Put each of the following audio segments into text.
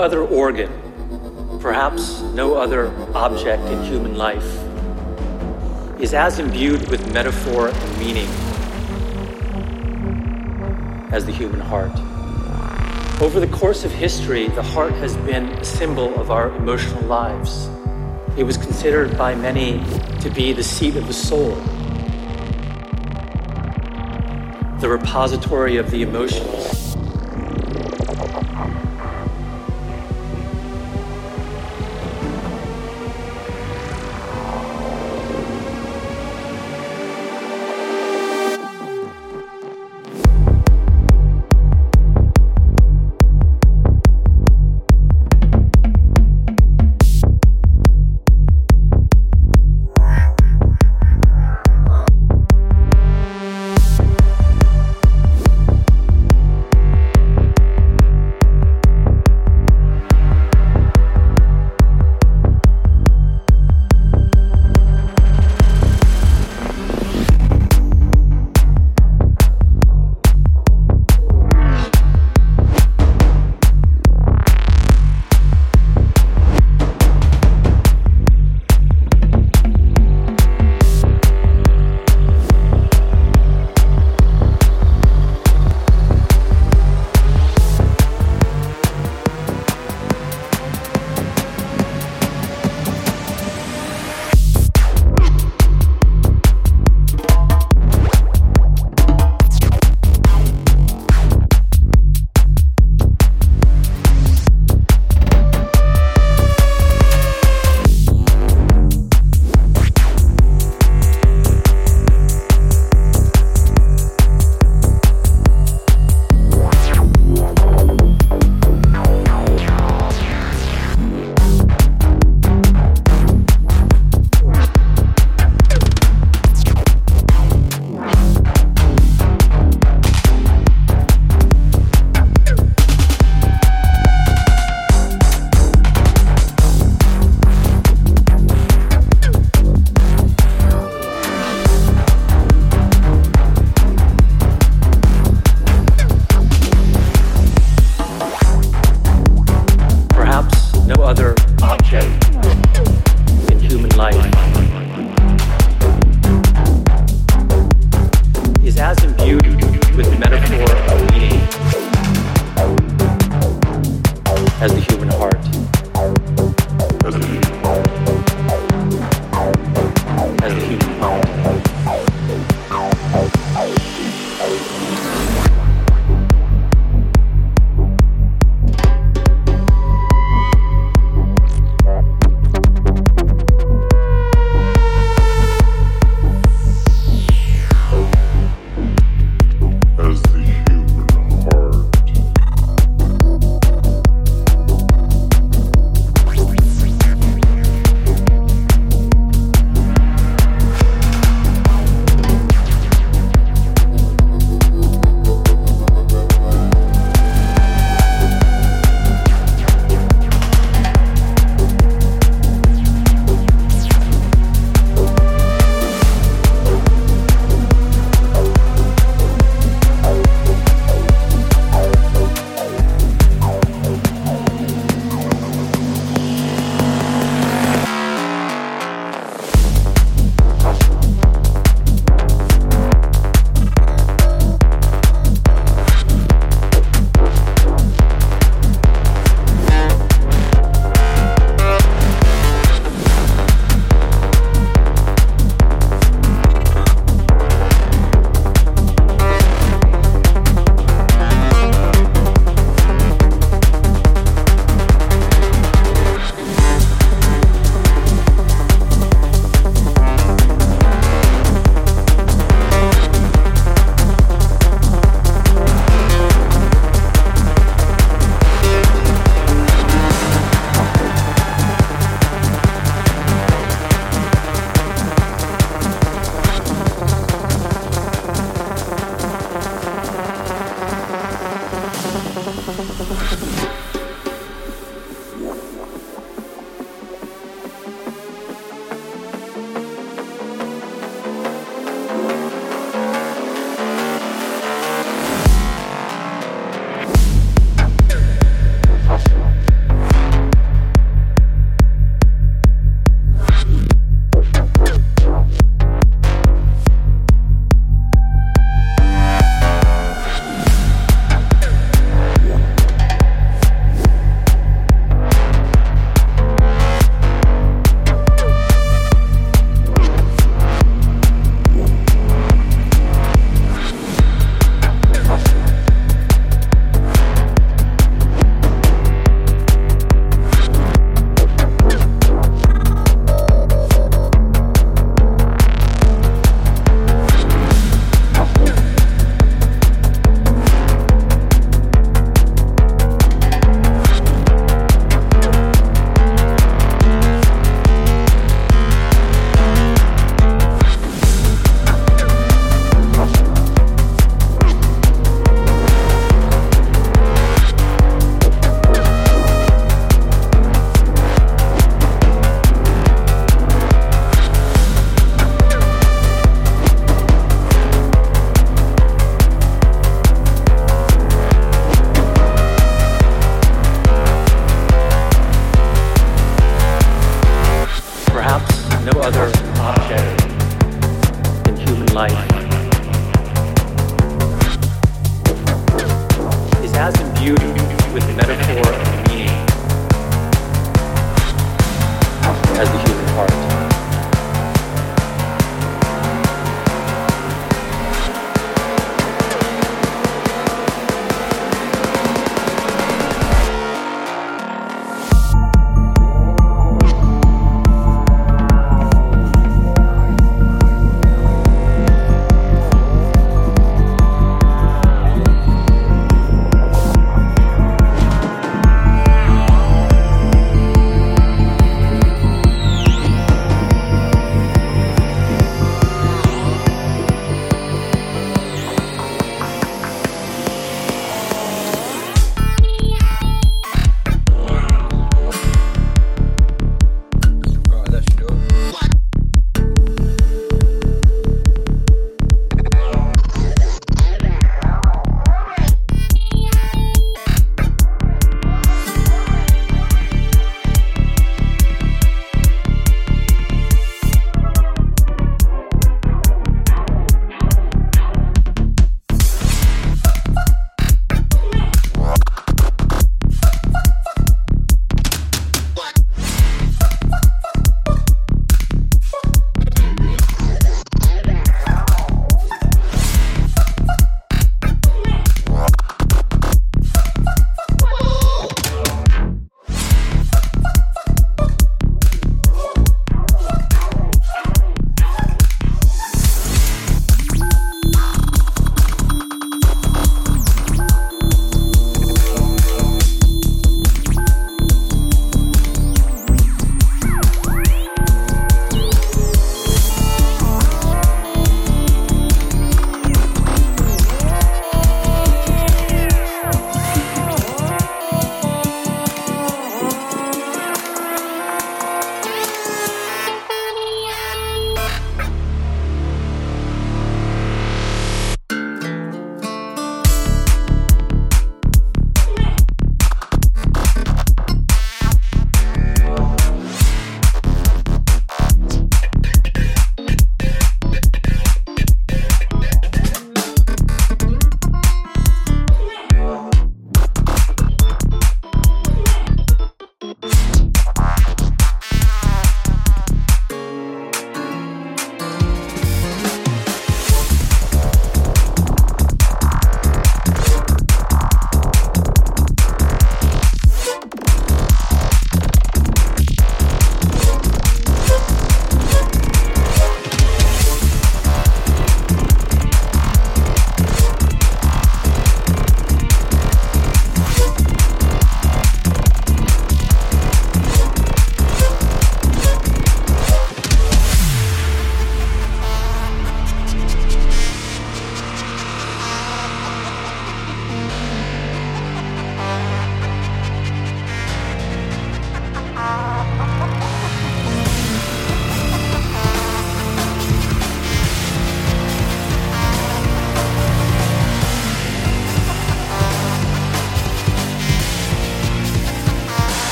Other organ, perhaps no other object in human life, is as imbued with metaphor and meaning as the human heart. Over the course of history, the heart has been a symbol of our emotional lives. It was considered by many to be the seat of the soul, the repository of the emotions.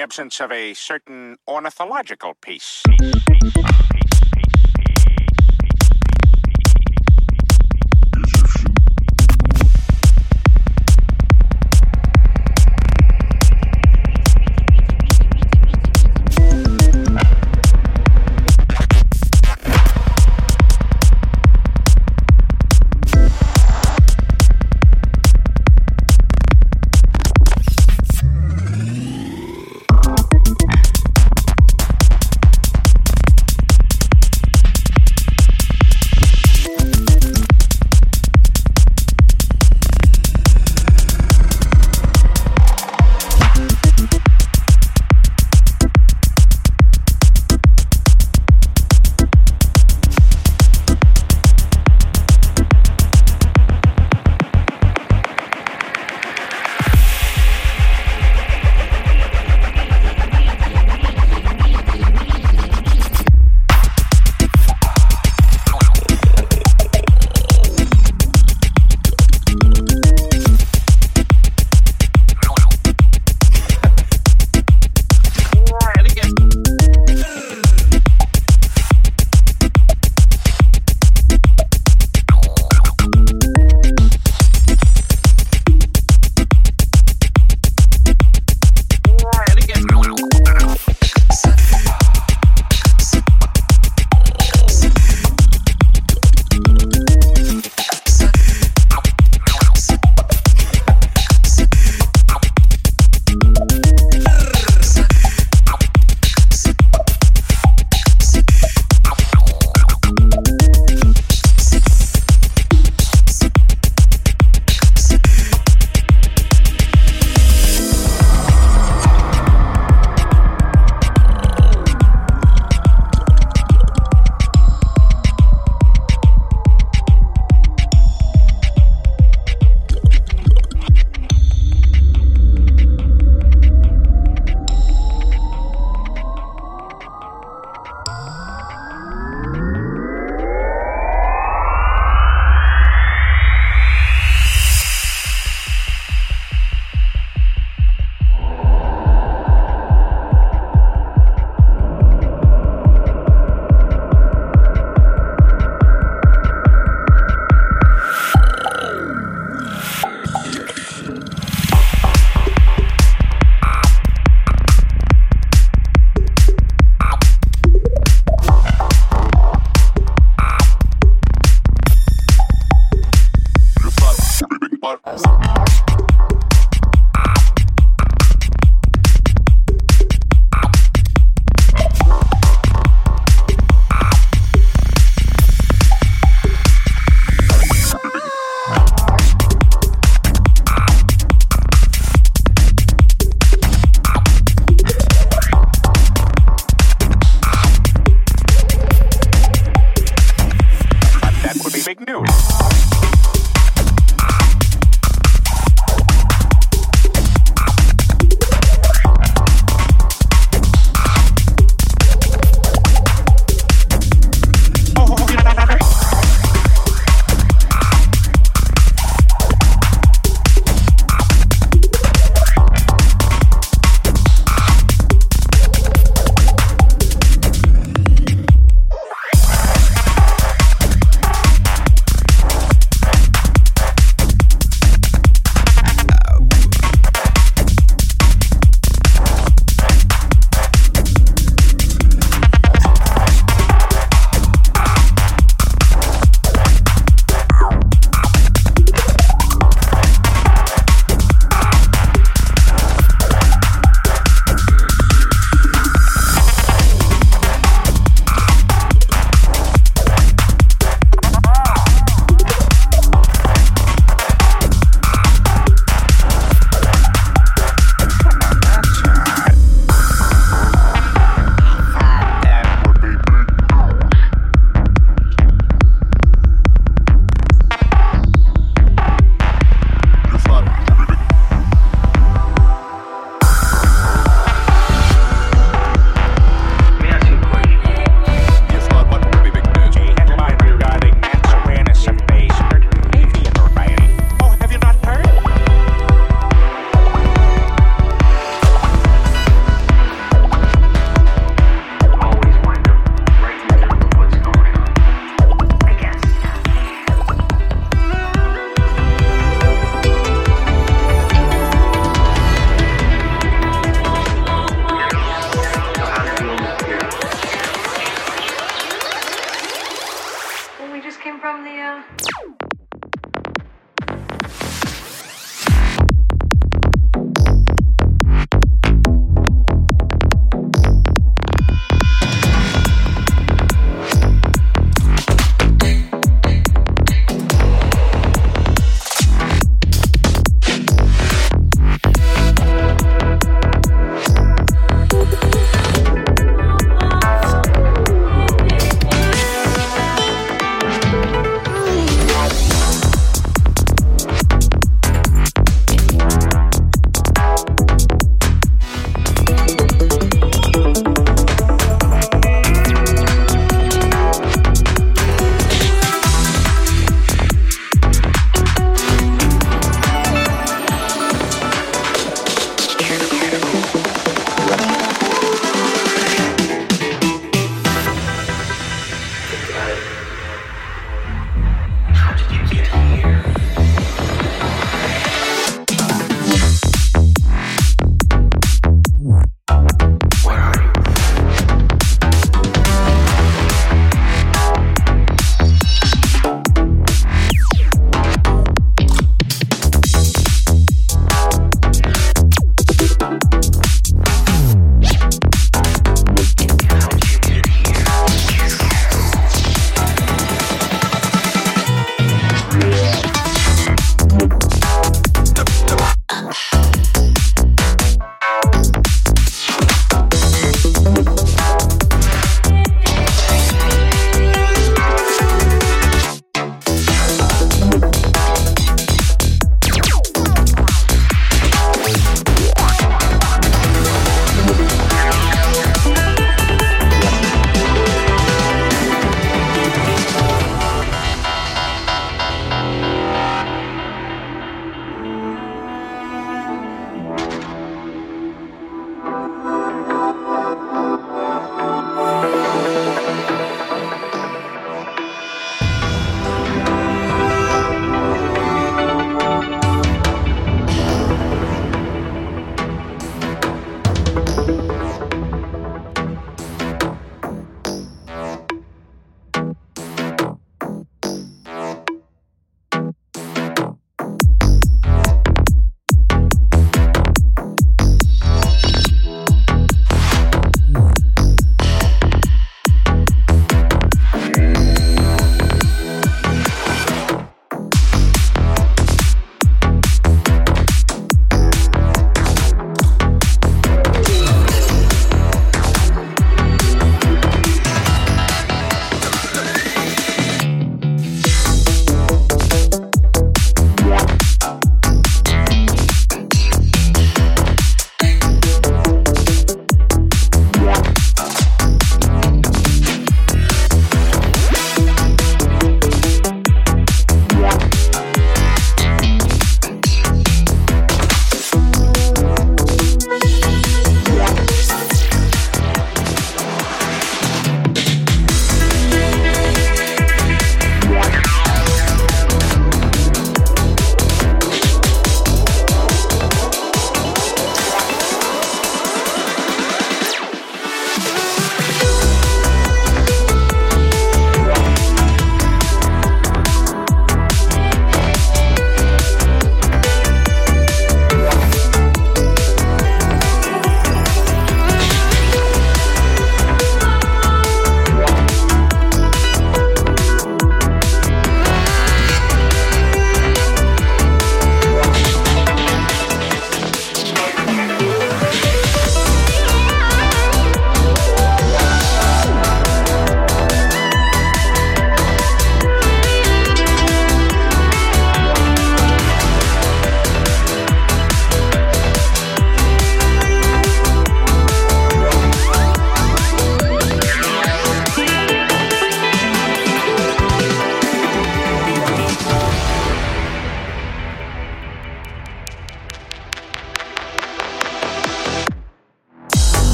Absence of a certain ornithological piece.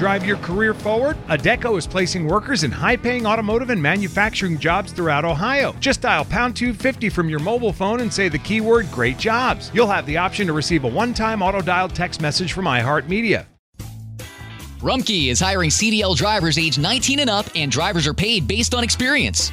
Drive your career forward? Adecco is placing workers in high paying automotive and manufacturing jobs throughout Ohio. Just dial pound 250 from your mobile phone and say the keyword great jobs. You'll have the option to receive a one time auto dialed text message from iHeartMedia. Rumpke is hiring CDL drivers age 19 and up, and drivers are paid based on experience.